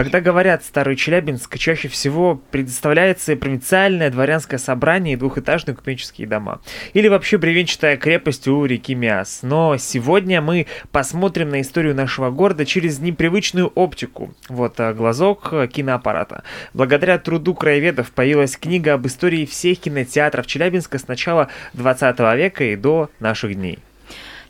Когда говорят «Старый Челябинск», чаще всего предоставляется провинциальное дворянское собрание и двухэтажные купеческие дома. Или вообще бревенчатая крепость у реки Миас. Но сегодня мы посмотрим на историю нашего города через непривычную оптику. Вот а, глазок а, киноаппарата. Благодаря труду краеведов появилась книга об истории всех кинотеатров Челябинска с начала 20 века и до наших дней.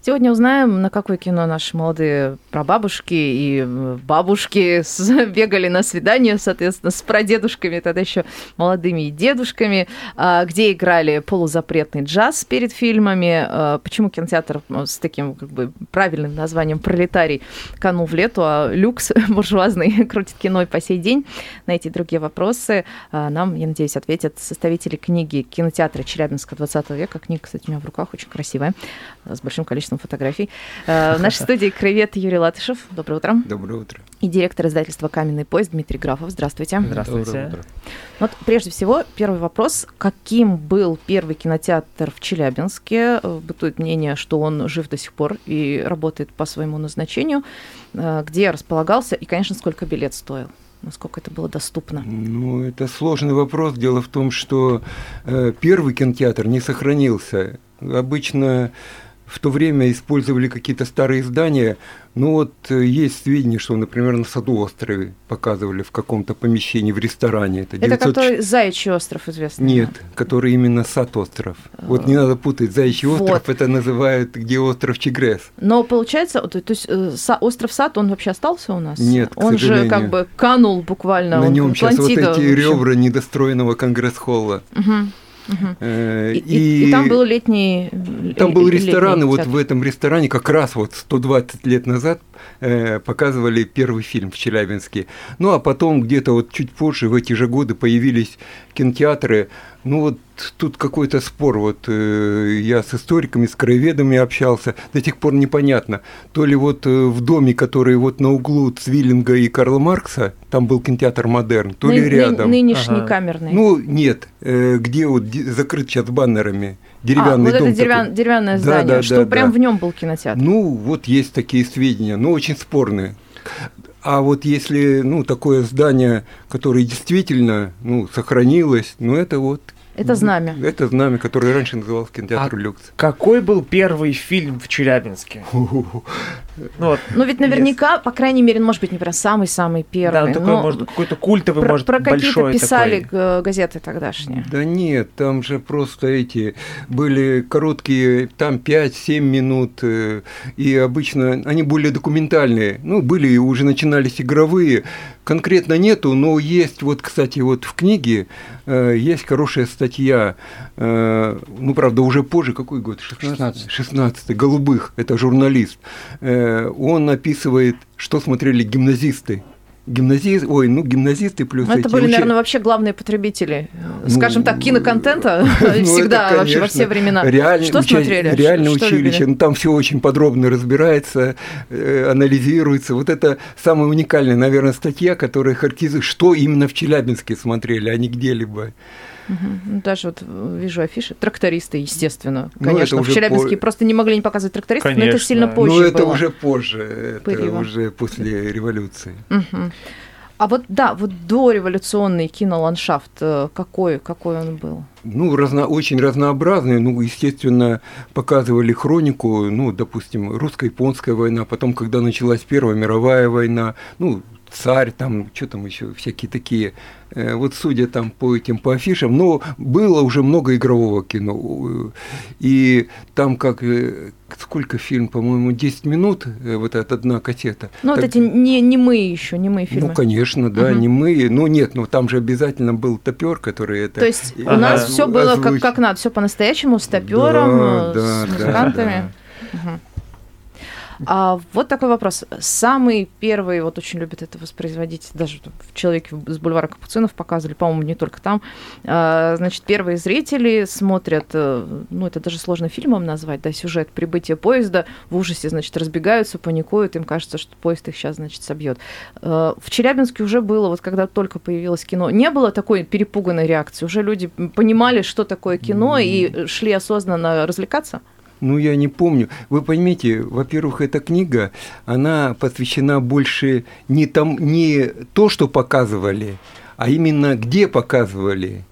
Сегодня узнаем, на какое кино наши молодые прабабушки и э, бабушки бегали на свидание, соответственно, с прадедушками, тогда еще молодыми и дедушками, а, где играли полузапретный джаз перед фильмами, а, почему кинотеатр с таким как бы правильным названием «Пролетарий» канул в лету, а люкс буржуазный крутит кино и по сей день. На эти и другие вопросы а, нам, я надеюсь, ответят составители книги кинотеатра Челябинска 20 века. Книга, кстати, у меня в руках очень красивая, с большим количеством фотографий. Э, В нашей студии краевед Юрий Латышев. Доброе утро. Доброе утро. И директор издательства «Каменный поезд» Дмитрий Графов. Здравствуйте. Здравствуйте. Вот прежде всего, первый вопрос. Каким был первый кинотеатр в Челябинске? Э, Бытует мнение, что он жив до сих пор и работает по своему назначению. Э, Где располагался и, конечно, сколько билет стоил? Насколько это было доступно? Ну, это сложный вопрос. Дело в том, что э, первый кинотеатр не сохранился. Обычно в то время использовали какие-то старые здания. Ну вот э, есть сведения, что, например, на Садоострове показывали в каком-то помещении в ресторане. Это, Это 900 который Заячий остров известный? Нет, который именно Сад-остров. Вот не надо путать. Заячий Вот. остров это называют, где остров Чегрес. Но получается, то есть э, остров Сад, он вообще остался у нас? Нет, к Он же сожалению. как бы канул буквально. На нем сейчас вот эти ребра недостроенного конгресс-холла. Мгм, Э, И, и- и там был летний... Там э, был летний ресторан, и вот театр. в этом ресторане как раз вот 120 лет назад э, показывали первый фильм в Челябинске. Ну, а потом где-то вот чуть позже, в эти же годы, появились кинотеатры. Ну, вот тут какой-то спор. Вот э, я с историками, с краеведами общался. До сих пор непонятно. То ли вот э, в доме, который вот на углу Цвиллинга и Карла Маркса, там был кинотеатр «Модерн», то ли Ны- ны- рядом. Нынешний Ага. камерный. Ну, нет, э, где вот закрыт сейчас баннерами. а, Деревянный вот дом это деревян- такой. деревянное Да, здание, да, что да, прям да. в нем был кинотеатр. Ну, вот есть такие сведения, но очень спорные. А вот если, ну, такое здание, которое действительно, ну, сохранилось, ну, это вот... Это знамя. Это знамя, которое раньше называлось кинотеатр А «Люкс». Какой был первый фильм в Челябинске? Ну, вот, Ну ведь наверняка, по крайней мере, ну, может быть, не прям самый-самый да, первый. ну, такой, но может, какой-то культовый, про, может, про какие-то писали такой. г- газеты тогдашние. Да нет, там же просто эти были короткие, там 5-7 минут, э, и обычно они более документальные. Ну, были и уже начинались игровые. Конкретно нету, но есть, вот, кстати, вот в книге э, есть хорошая статья, э, ну, правда, уже позже, какой год? 16 16 Голубых, это журналист. Э, он описывает, что смотрели гимназисты. Гимназисты, ой, ну, гимназисты плюс Ну, это эти были, учи- наверное, вообще главные потребители, Ну, скажем так, киноконтента Ну, всегда, это, вообще во конечно, все времена. Реально, Что уча- смотрели? Реальное Что училище. любили? Ну, там все очень подробно разбирается, э, анализируется. Вот это самая уникальная, наверное, статья, которая характеризует, что именно в Челябинске смотрели, а не где-либо. Ну, Даже вот э, вижу афиши. Трактористы, естественно. Ну, Конечно, в Челябинске по- просто не могли не показывать трактористов, но это Конечно. сильно позже Ну, это было. уже позже, это Было. уже после революции. Мгм. А вот да, вот дореволюционный киноландшафт, э, какой, какой он был? Ну, разно, очень разнообразные. Ну, естественно, показывали хронику, ну, допустим, русско-японская война, потом, когда началась Первая мировая война, ну, царь, там, что там еще, всякие такие. Э, Вот судя там по этим, по афишам, но было уже много игрового кино. Э, И там как, э, сколько фильм, по-моему, 10 минут, вот эта одна кассета. Ну, вот Так- эти не, не мы еще, не мы фильмы. Ну, конечно, да, Мгм. не мы. Ну, нет, ну там же обязательно был топер, который это. То есть у нас Ага. все было как, как надо, все по-настоящему, с топером, Да, да, с да, музыкантами. да. Мгм. А вот такой вопрос. Самый первый, вот очень любят это воспроизводить, даже в «Человеке с бульвара Капуцинов» показывали, по-моему, не только там. А, значит, первые зрители смотрят, э, ну, это даже сложно фильмом назвать, да, сюжет прибытия поезда, в ужасе, значит, разбегаются, паникуют, им кажется, что поезд их сейчас, значит, собьет. Э, в Челябинске уже было, вот когда только появилось кино, не было такой перепуганной реакции, уже люди понимали, что такое кино, и шли осознанно развлекаться? Ну, я не помню. Вы поймите, во-первых, эта книга, она посвящена больше не, там, не то, что показывали, а именно где показывали.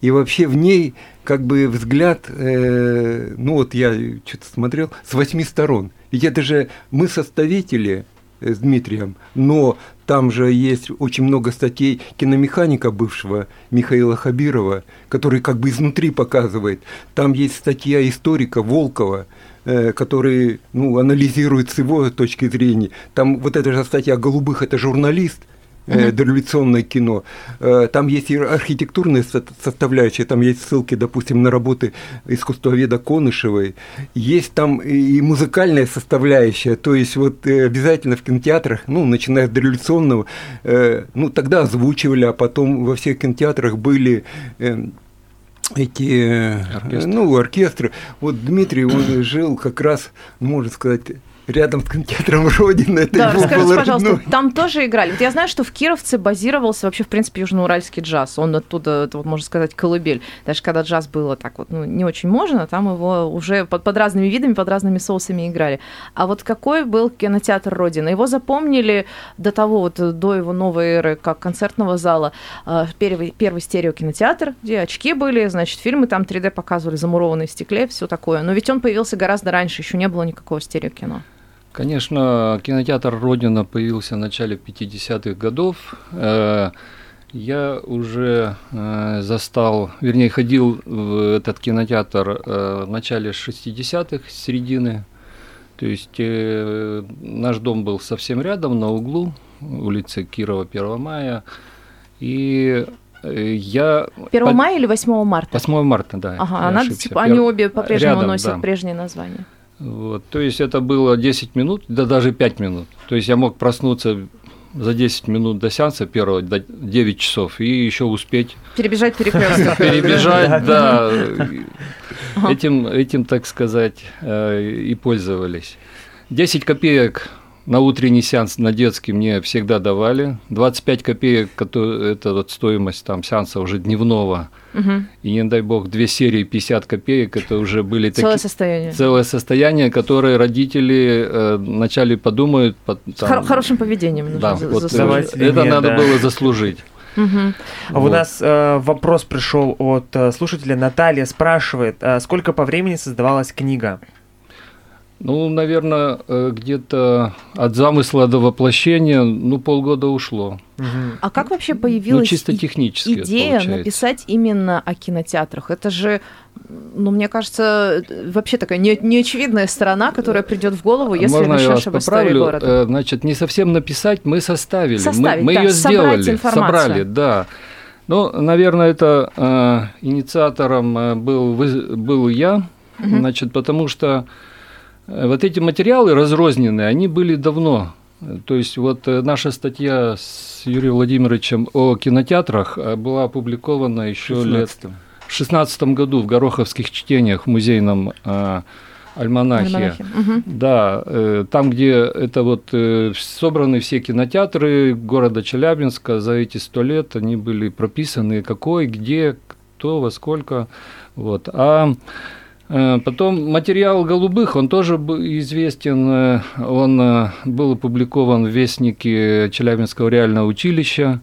И вообще в ней как бы взгляд, э, ну вот я что-то смотрел, с восьми сторон. Ведь это же мы составители э, с Дмитрием, но там же есть очень много статей киномеханика бывшего Михаила Хабирова, который как бы изнутри показывает. Там есть статья историка Волкова, э, который ну, анализирует с его точки зрения. Там вот эта же статья «Голубых» – это журналист – э, дореволюционное кино. Э, там есть и архитектурная составляющая, там есть ссылки, допустим, на работы искусствоведа Конышевой. Есть там и музыкальная составляющая, то есть вот э, обязательно в кинотеатрах, ну, начиная с дореволюционного, э, ну, тогда озвучивали, а потом во всех кинотеатрах были эти оркестры. ну оркестры вот Дмитрий он жил как раз можно сказать рядом с кинотеатром Родина. Это да, расскажите, было пожалуйста, родной. там тоже играли. Вот я знаю, что в Кировце базировался вообще, в принципе, южноуральский джаз. Он оттуда, это, вот, можно сказать, колыбель. Даже когда джаз было так вот, ну, не очень можно, там его уже под, под разными видами, под разными соусами играли. А вот какой был кинотеатр Родина? Его запомнили до того, вот до его новой эры, как концертного зала, а, первый, первый стереокинотеатр, где очки были, значит, фильмы там 3D показывали, замурованные в стекле, все такое. Но ведь он появился гораздо раньше, еще не было никакого стереокино. Конечно, кинотеатр «Родина» появился в начале 50-х годов. Э, я уже э, застал, вернее, ходил в этот кинотеатр э, в начале 60-х, середины. То есть наш дом был совсем рядом, на углу, улицы Кирова, 1 мая. И я... 1 под... мая или 8 марта? 8 марта, да. Ага, она, типа, они обе по-прежнему Рядом, носят да. прежние названия. Вот, то есть это было 10 минут, да даже 5 минут. То есть я мог проснуться за 10 минут до сеанса первого, до 9 часов, и еще успеть... Перебежать перекресток. Перебежать, да. Этим, этим, так сказать, э, и пользовались. 10 копеек на утренний сеанс на детский мне всегда давали. 25 копеек, это вот стоимость там сеанса уже дневного. Угу. И не дай бог, две серии 50 копеек, это уже были такие... Целое состояние. Целое состояние, которое родители э, вначале подумают... Под, там, Хор- хорошим поведением нужно да, вот, Это нет, надо да. было заслужить. Угу. Вот. У нас э, вопрос пришел от э, слушателя. Наталья спрашивает, э, сколько по времени создавалась книга? Ну, наверное, э, где-то от замысла до воплощения, ну, полгода ушло. А как вообще появилась ну, чисто технически идея написать именно о кинотеатрах? Это же, ну, мне кажется, вообще такая не, неочевидная сторона, которая придет в голову, если Можно решишь об истории города. Э, значит, не совсем написать, мы составили. Составить, мы, мы да, ее сделали, информацию. собрали, да. Ну, наверное, это э, инициатором э, был, был я, угу. значит, потому что вот эти материалы разрозненные, они были давно. То есть вот э, наша статья с Юрием Владимировичем о кинотеатрах э, была опубликована еще 16 лет в 16 году в Гороховских чтениях в музейном э, альманахе. альманахе. Угу. Да, э, там, где это вот э, собраны все кинотеатры города Челябинска за эти сто лет, они были прописаны, какой, где, кто, во сколько. Вот. А Э, потом материал голубых, он тоже известен, э, он э, был опубликован в Вестнике Челябинского реального училища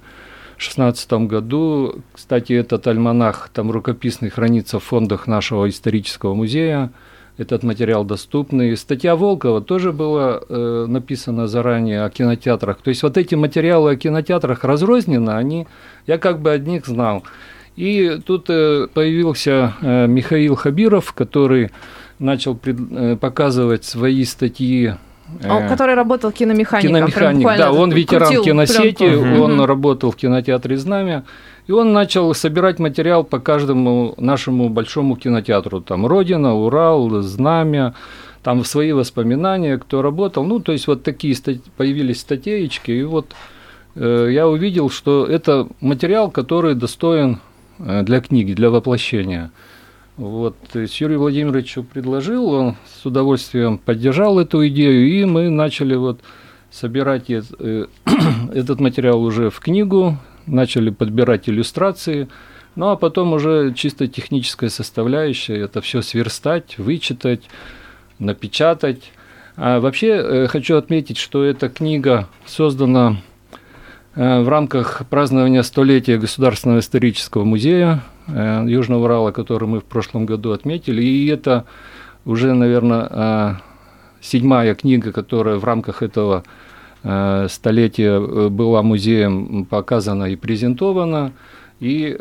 в 2016 году. Кстати, этот альманах там рукописный хранится в фондах нашего исторического музея. Этот материал доступный. Статья Волкова тоже была э, написана заранее о кинотеатрах. То есть вот эти материалы о кинотеатрах разрознены, они, я как бы от них знал. И тут э, появился э, Михаил Хабиров, который начал э, показывать свои статьи он, который работал киномехаником. Киномеханик, да, он ветеран киносети, прям... он угу. работал в кинотеатре «Знамя», и он начал собирать материал по каждому нашему большому кинотеатру, там «Родина», «Урал», «Знамя», там свои воспоминания, кто работал. Ну, то есть вот такие стать, появились статейки, и вот э, я увидел, что это материал, который достоин для книги, для воплощения. Вот, Юрий Владимирович предложил, он с удовольствием поддержал эту идею, и мы начали вот собирать э, этот материал уже в книгу, начали подбирать иллюстрации, ну а потом уже чисто техническая составляющая, это все сверстать, вычитать, напечатать. А вообще э, хочу отметить, что эта книга создана э, в рамках празднования столетия Государственного исторического музея э, Южного Урала, который мы в прошлом году отметили. И это уже, наверное, седьмая книга, которая в рамках этого столетия была музеем показана и презентована. И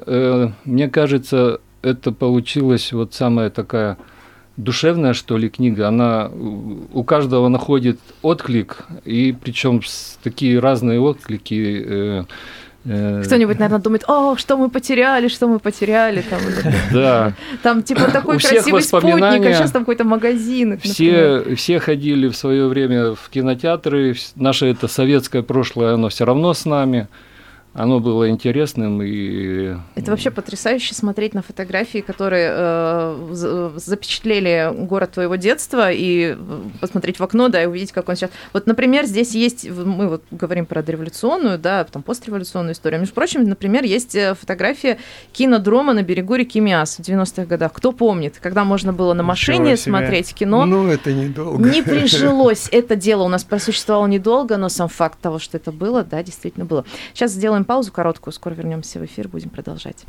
мне кажется, это получилась вот самая такая душевная, что ли, книга. Она у каждого находит отклик, и причем такие разные отклики. Э, э, Кто-нибудь, наверное, думает, о, что мы потеряли, что мы потеряли. Там, да. Там типа такой красивый спутник, а сейчас там какой-то магазин. Все, все ходили в свое время в кинотеатры, наше это советское прошлое, оно все равно с нами оно было интересным и... Это вообще потрясающе смотреть на фотографии, которые э, запечатлели город твоего детства, и посмотреть в окно, да, и увидеть, как он сейчас... Вот, например, здесь есть, мы вот говорим про дореволюционную, да, потом постреволюционную историю. Между прочим, например, есть э, фотография кинодрома на берегу реки Миас в 90-х годах. Кто помнит, когда можно было на машине смотреть кино? Ну, это недолго. Не прижилось. Это дело у нас просуществовало недолго, но сам факт того, что это было, да, действительно было. Сейчас сделаем Сделаем паузу короткую, скоро вернемся в эфир, будем продолжать.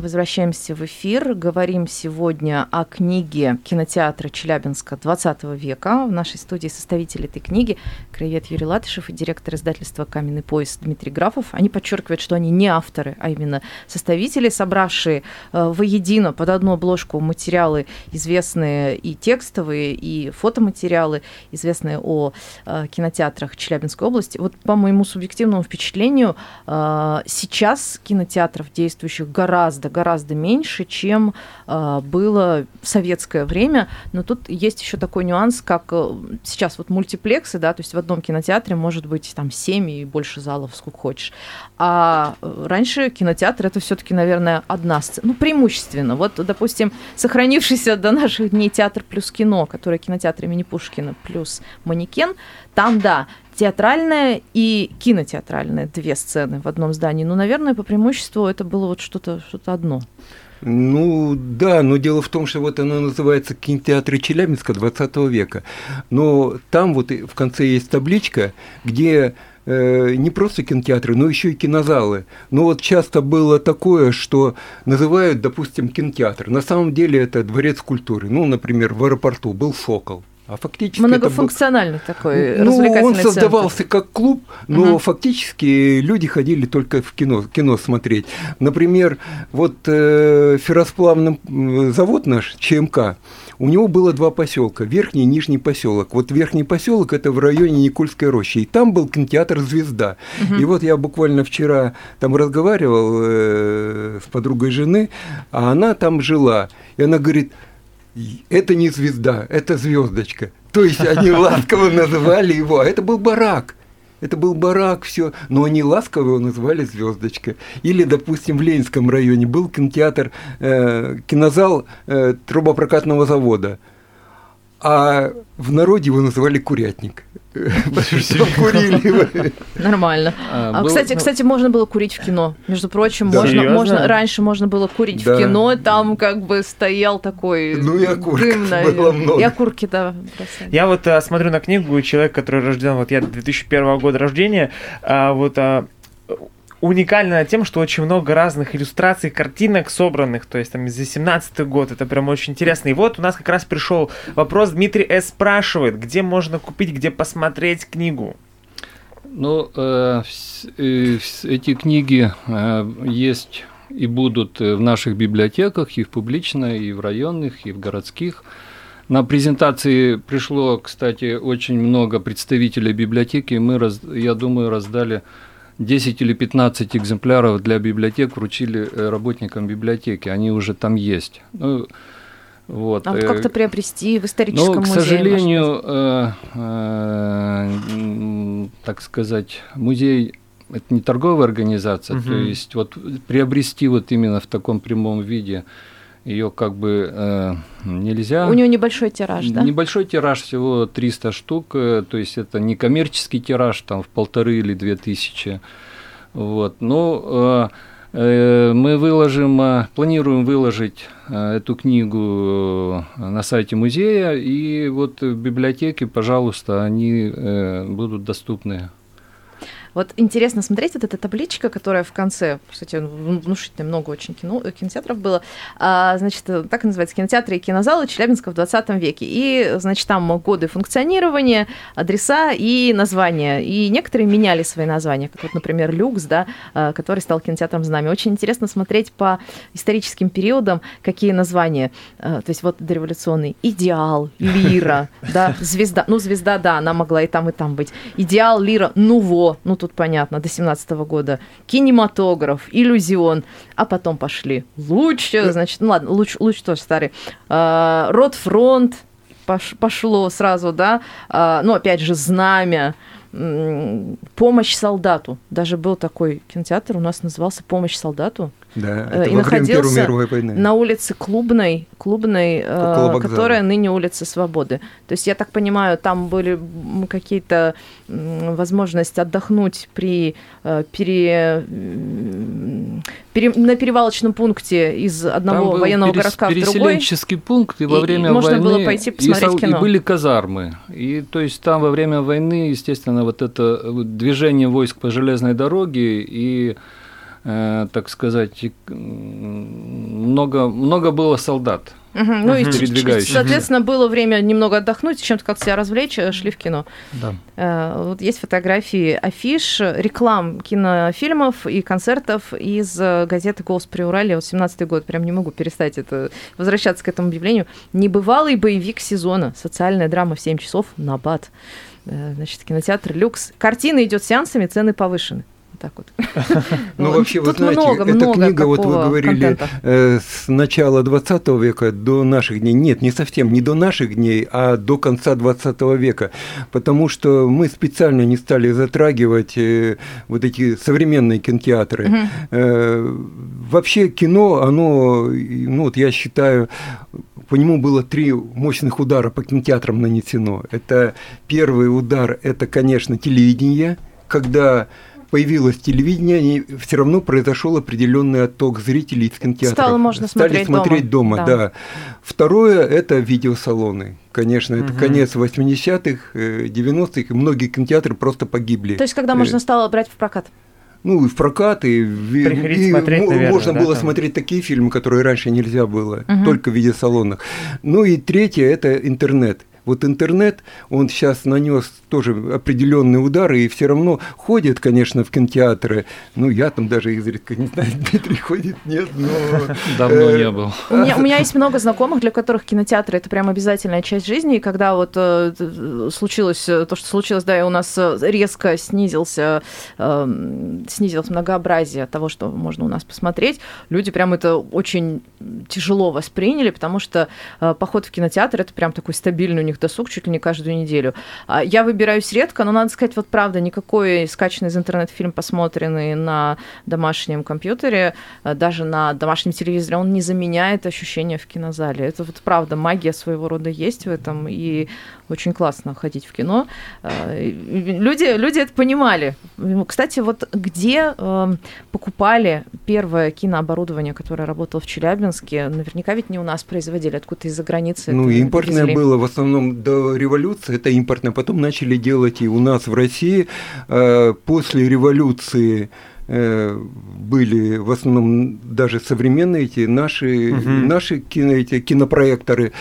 Возвращаемся в эфир. Говорим сегодня о книге кинотеатра Челябинска 20 века. В нашей студии составитель этой книги краевед Юрий Латышев и директор издательства «Каменный пояс» Дмитрий Графов. Они подчеркивают, что они не авторы, а именно составители, собравшие э, воедино под одну обложку материалы, известные и текстовые, и фотоматериалы, известные о э, кинотеатрах Челябинской области. Вот по моему субъективному впечатлению, э, сейчас кинотеатров действующих гораздо гораздо, гораздо меньше, чем э, было в советское время. Но тут есть еще такой нюанс, как э, сейчас вот мультиплексы, да, то есть в одном кинотеатре может быть там 7 и больше залов, сколько хочешь. А э, раньше кинотеатр это все-таки, наверное, одна сцена. Ну, преимущественно. Вот, допустим, сохранившийся до наших дней театр плюс кино, который кинотеатр имени Пушкина плюс манекен, там, да, театральная и кинотеатральная две сцены в одном здании. Ну, наверное, по преимуществу это было вот что-то что одно. Ну да, но дело в том, что вот оно называется кинотеатры Челябинска 20 века. Но там вот в конце есть табличка, где э, не просто кинотеатры, но еще и кинозалы. Но вот часто было такое, что называют, допустим, кинотеатр. На самом деле это дворец культуры. Ну, например, в аэропорту был «Сокол». А фактически Многофункциональный был... такой ну, развлекательный он создавался центр. как клуб, но угу. фактически люди ходили только в кино, кино смотреть. Например, вот э, ферросплавный завод наш, ЧМК, у него было два поселка, верхний и нижний поселок. Вот верхний поселок это в районе Никольской рощи, и там был кинотеатр Звезда. Угу. И вот я буквально вчера там разговаривал э, с подругой жены, а она там жила, и она говорит это не звезда, это звездочка. То есть они ласково называли его, а это был барак. Это был барак, все, но они ласково его называли звездочка. Или, допустим, в Ленинском районе был кинотеатр, э, кинозал э, трубопрокатного завода, а в народе его называли курятник. Курили. Нормально. А, а кстати, ну кстати, можно было курить в кино. Между прочим, можно, можно раньше можно было курить в кино, там как бы стоял такой ну, и было много. И окурки, да. Я вот а, смотрю на книгу человек, который рожден, вот я 2001 года рождения, а, вот а, уникально тем, что очень много разных иллюстраций, картинок собранных, то есть там за 17 год, это прям очень интересно. И вот у нас как раз пришел вопрос, Дмитрий С. спрашивает, где можно купить, где посмотреть книгу? Ну, э, э, эти книги э, есть и будут в наших библиотеках, и в публичной, и в районных, и в городских. На презентации пришло, кстати, очень много представителей библиотеки. Мы, я думаю, раздали 10 или 15 экземпляров для библиотек вручили э, работникам библиотеки, они уже там есть. Ну, Вот. А вот э, как-то приобрести в историческом но, к музее? сожалению, э, э, так сказать, музей это не торговая организация, то Мгм. есть вот приобрести вот именно в таком прямом виде ее как бы э, нельзя. У нее небольшой тираж, да? Небольшой тираж всего 300 штук, э, то есть это не коммерческий тираж там в полторы или две тысячи. Вот. Но э, э, мы выложим, э, планируем выложить эту книгу на сайте музея, и вот в библиотеке, пожалуйста, они э, будут доступны. Вот интересно смотреть вот эта табличка, которая в конце, кстати, вну- внушительно много очень кино, э, кинотеатров было, А, значит, э, так и называется, кинотеатры и кинозалы Челябинска в 20 веке. И, значит, там годы функционирования, адреса и названия. И некоторые меняли свои названия, как вот, например, Люкс, да, а, который стал кинотеатром «Знамя». Очень интересно смотреть по историческим периодам, какие названия. А, То есть вот дореволюционный «Идеал», «Лира», да, «Звезда». Ну, «Звезда», да, она могла и там, и там быть. «Идеал», «Лира», «Нуво», ну, тут понятно, до 17 года. «Кинематограф», «Иллюзион», а потом пошли «Луч», значит, ну ладно, «Луч», «Луч» тоже старый. А, «Ротфронт», пош- пошло сразу, да, А, ну, опять же, «Знамя», «Помощь солдату». Даже был такой кинотеатр, у нас назывался «Помощь солдату». Да, Э, это и во время Первой находился мировой войны. на улице Клубной, Клубной, э, которая ныне улица Свободы. То есть, я так понимаю, там были какие-то возможности отдохнуть при э, пере, пере- на перевалочном пункте из одного Там был военного перес- городка в другой. переселенческий пункт, и во И- и время можно войны... было пойти и посмотреть сол- кино. И были казармы. И то есть там во время войны, естественно, вот это движение войск по железной дороге и так сказать, много, много было солдат. Ну и, соответственно, было время немного отдохнуть, чем-то как себя развлечь, э, шли в кино. Да. Э, Вот есть фотографии афиш, реклам кинофильмов и концертов из э, газеты «Голос Приуралья». Вот 17 год, прям не могу перестать это, возвращаться к этому объявлению. Небывалый боевик сезона. Социальная драма в 7 часов на БАТ. Э, Значит, кинотеатр «Люкс». Картина идет сеансами, цены повышены. Так вот. Ну, вообще, вы знаете, эта книга, вот вы говорили, э, с начала 20 века до наших дней. Нет, не совсем, не до наших дней, а до конца 20 века. Потому что мы специально не стали затрагивать э, вот эти современные кинотеатры. Э, вообще кино, оно, ну вот я считаю, по нему было три мощных удара по кинотеатрам нанесено. Это первый удар, это, конечно, телевидение, когда появилось телевидение, все равно произошел определенный отток зрителей из кинотеатров. Стало можно Стали смотреть смотреть дома, дома, да. да. Второе – это видеосалоны. Конечно, это конец 80-х, э, 90-х, и многие кинотеатры просто погибли. То есть, когда Э, можно стало брать в прокат? ну, и в прокат, и, в- Приходить и смотреть, наверное, можно да, было там? смотреть такие фильмы, которые раньше нельзя было, Мгм. только в видеосалонах. Ну и третье – это интернет. Вот интернет, он сейчас нанес тоже определенные удары, и все равно ходят, конечно, в кинотеатры. Ну, я там даже изредка, не знаю, Дмитрий ходит, нет, но... Давно э, не был. У меня, у меня есть много знакомых, для которых кинотеатры это прям обязательная часть жизни. И когда вот э, случилось э, то, что случилось, да, и у нас резко снизился, э, снизилось многообразие того, что можно у нас посмотреть, люди прям это очень тяжело восприняли, потому что э, поход в кинотеатр это прям такой стабильный у них досуг чуть ли не каждую неделю. А Я выбираюсь редко, но надо сказать, вот правда, никакой скачанный из интернета фильм, посмотренный на домашнем компьютере, э, даже на домашнем телевизоре, он не заменяет ощущение в кинозале. Это вот правда, магия своего рода есть в этом, и очень классно ходить в кино. Э, Люди, люди это понимали. Кстати, вот где э, покупали первое кинооборудование, которое работало в Челябинске, наверняка ведь не у нас производили, откуда-то из-за границы. Ну, импортное везли. было в основном до революции, это импортное. Потом начали делать и у нас в России. Э, После революции были в основном даже современные эти наши, Мгм. наши кино, эти кинопроекторы.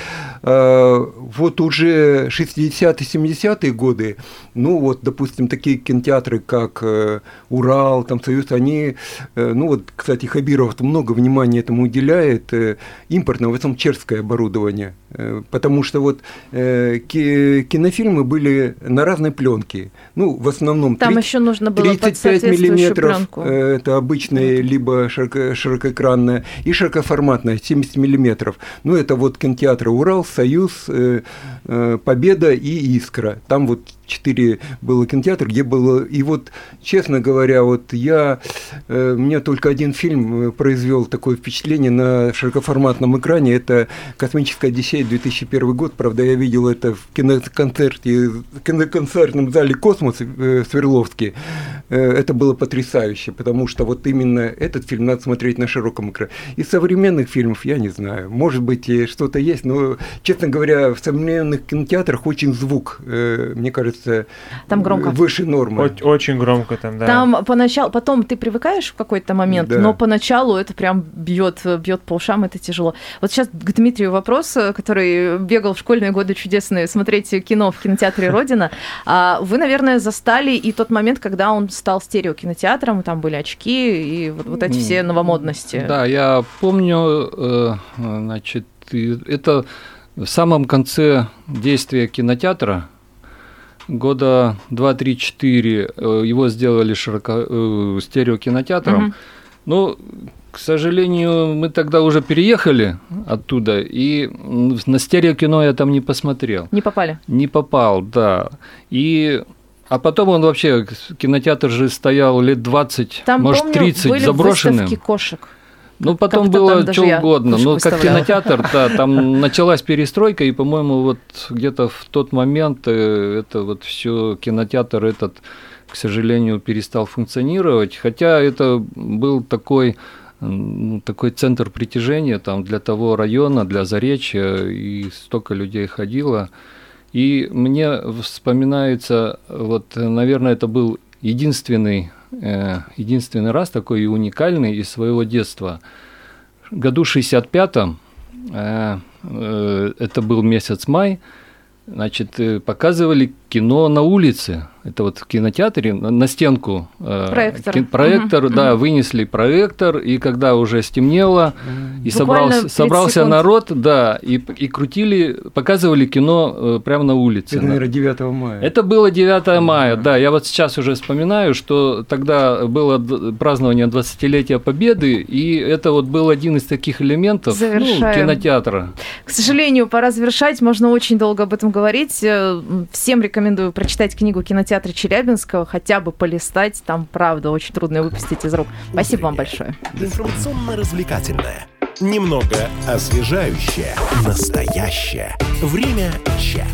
Э, Вот уже 60-е, 70-е годы, ну вот, допустим, такие кинотеатры, как э, Урал, там Союз, они, э, ну вот, кстати, Хабиров много внимания этому уделяет, э, импортное, в основном чешское оборудование, Э, потому что вот э, ки- кинофильмы были на разной пленке, ну, в основном Там 30 еще нужно было под 35 соответствующую миллиметров. Такое? Э, Это обычная, либо широко, широкоэкранная, и широкоформатная, 70 миллиметров. Ну, это вот кинотеатры «Урал», «Союз», э, э, «Победа» и «Искра». Там вот четыре было кинотеатра, где было... И вот, честно говоря, вот я... Мне только один фильм произвел такое впечатление на широкоформатном экране. Это «Космическая Одиссея» 2001 год. Правда, я видел это в киноконцерте, в киноконцертном зале «Космос» в Свердловске. Это было потрясающе, потому что вот именно этот фильм надо смотреть на широком экране. Из современных фильмов я не знаю. Может быть, и что-то есть, но, честно говоря, в современных кинотеатрах очень звук, э, мне кажется, Там громко. выше нормы. О- Очень громко там, да. Там поначалу, потом ты привыкаешь в какой-то момент, Да. но поначалу это прям бьет, бьет по ушам, это тяжело. Вот сейчас к Дмитрию вопрос, э, который бегал в школьные годы чудесные, смотреть кино в кинотеатре Родина. А Вы, наверное, застали и тот момент, когда он стал стереокинотеатром, там были очки и вот, вот эти все новомодности. Да, я помню, э, значит, это в самом конце действия кинотеатра, года 2-3-4, э, его сделали широко, э, стереокинотеатром. Мгм. Но, к сожалению, мы тогда уже переехали оттуда, и на стереокино я там не посмотрел. Не попали. Не попал, да. И а потом он вообще, кинотеатр же стоял лет 20, Там, может, помню, 30 были заброшенным. выставки кошек. Ну, потом было там что угодно. Но как кинотеатр, да, там началась перестройка, и, по-моему, вот где-то в тот момент э, это вот все кинотеатр этот, к сожалению, перестал функционировать. Хотя это был такой ну, такой центр притяжения там для того района, для Заречья, и столько людей ходило. И мне вспоминается, вот, наверное, это был единственный, э, единственный раз такой и уникальный из своего детства. Году 65-м, э, э, это был месяц май, значит, показывали кино на улице. Это вот в кинотеатре на, стенку. э, Проектор. ки- проектор, Мгм, да, вынесли проектор, и когда уже стемнело, и Буквально собрался, 30 собрался секунд. народ, да, и, и крутили, показывали кино э, прямо на улице. Это, наверное, 9 мая. Это было 9 мая, да. Я вот сейчас уже вспоминаю, что тогда было празднование 20-летия Победы, и это вот был один из таких элементов ну, кинотеатра. К сожалению, пора завершать. Можно очень долго об этом говорить. Э, Всем рекомендую прочитать книгу кинотеатра Челябинского, хотя бы полистать. Там, правда, очень трудно выпустить из рук. Спасибо вам большое. Информационно-развлекательное. Немного освежающее. Настоящее. Время чат.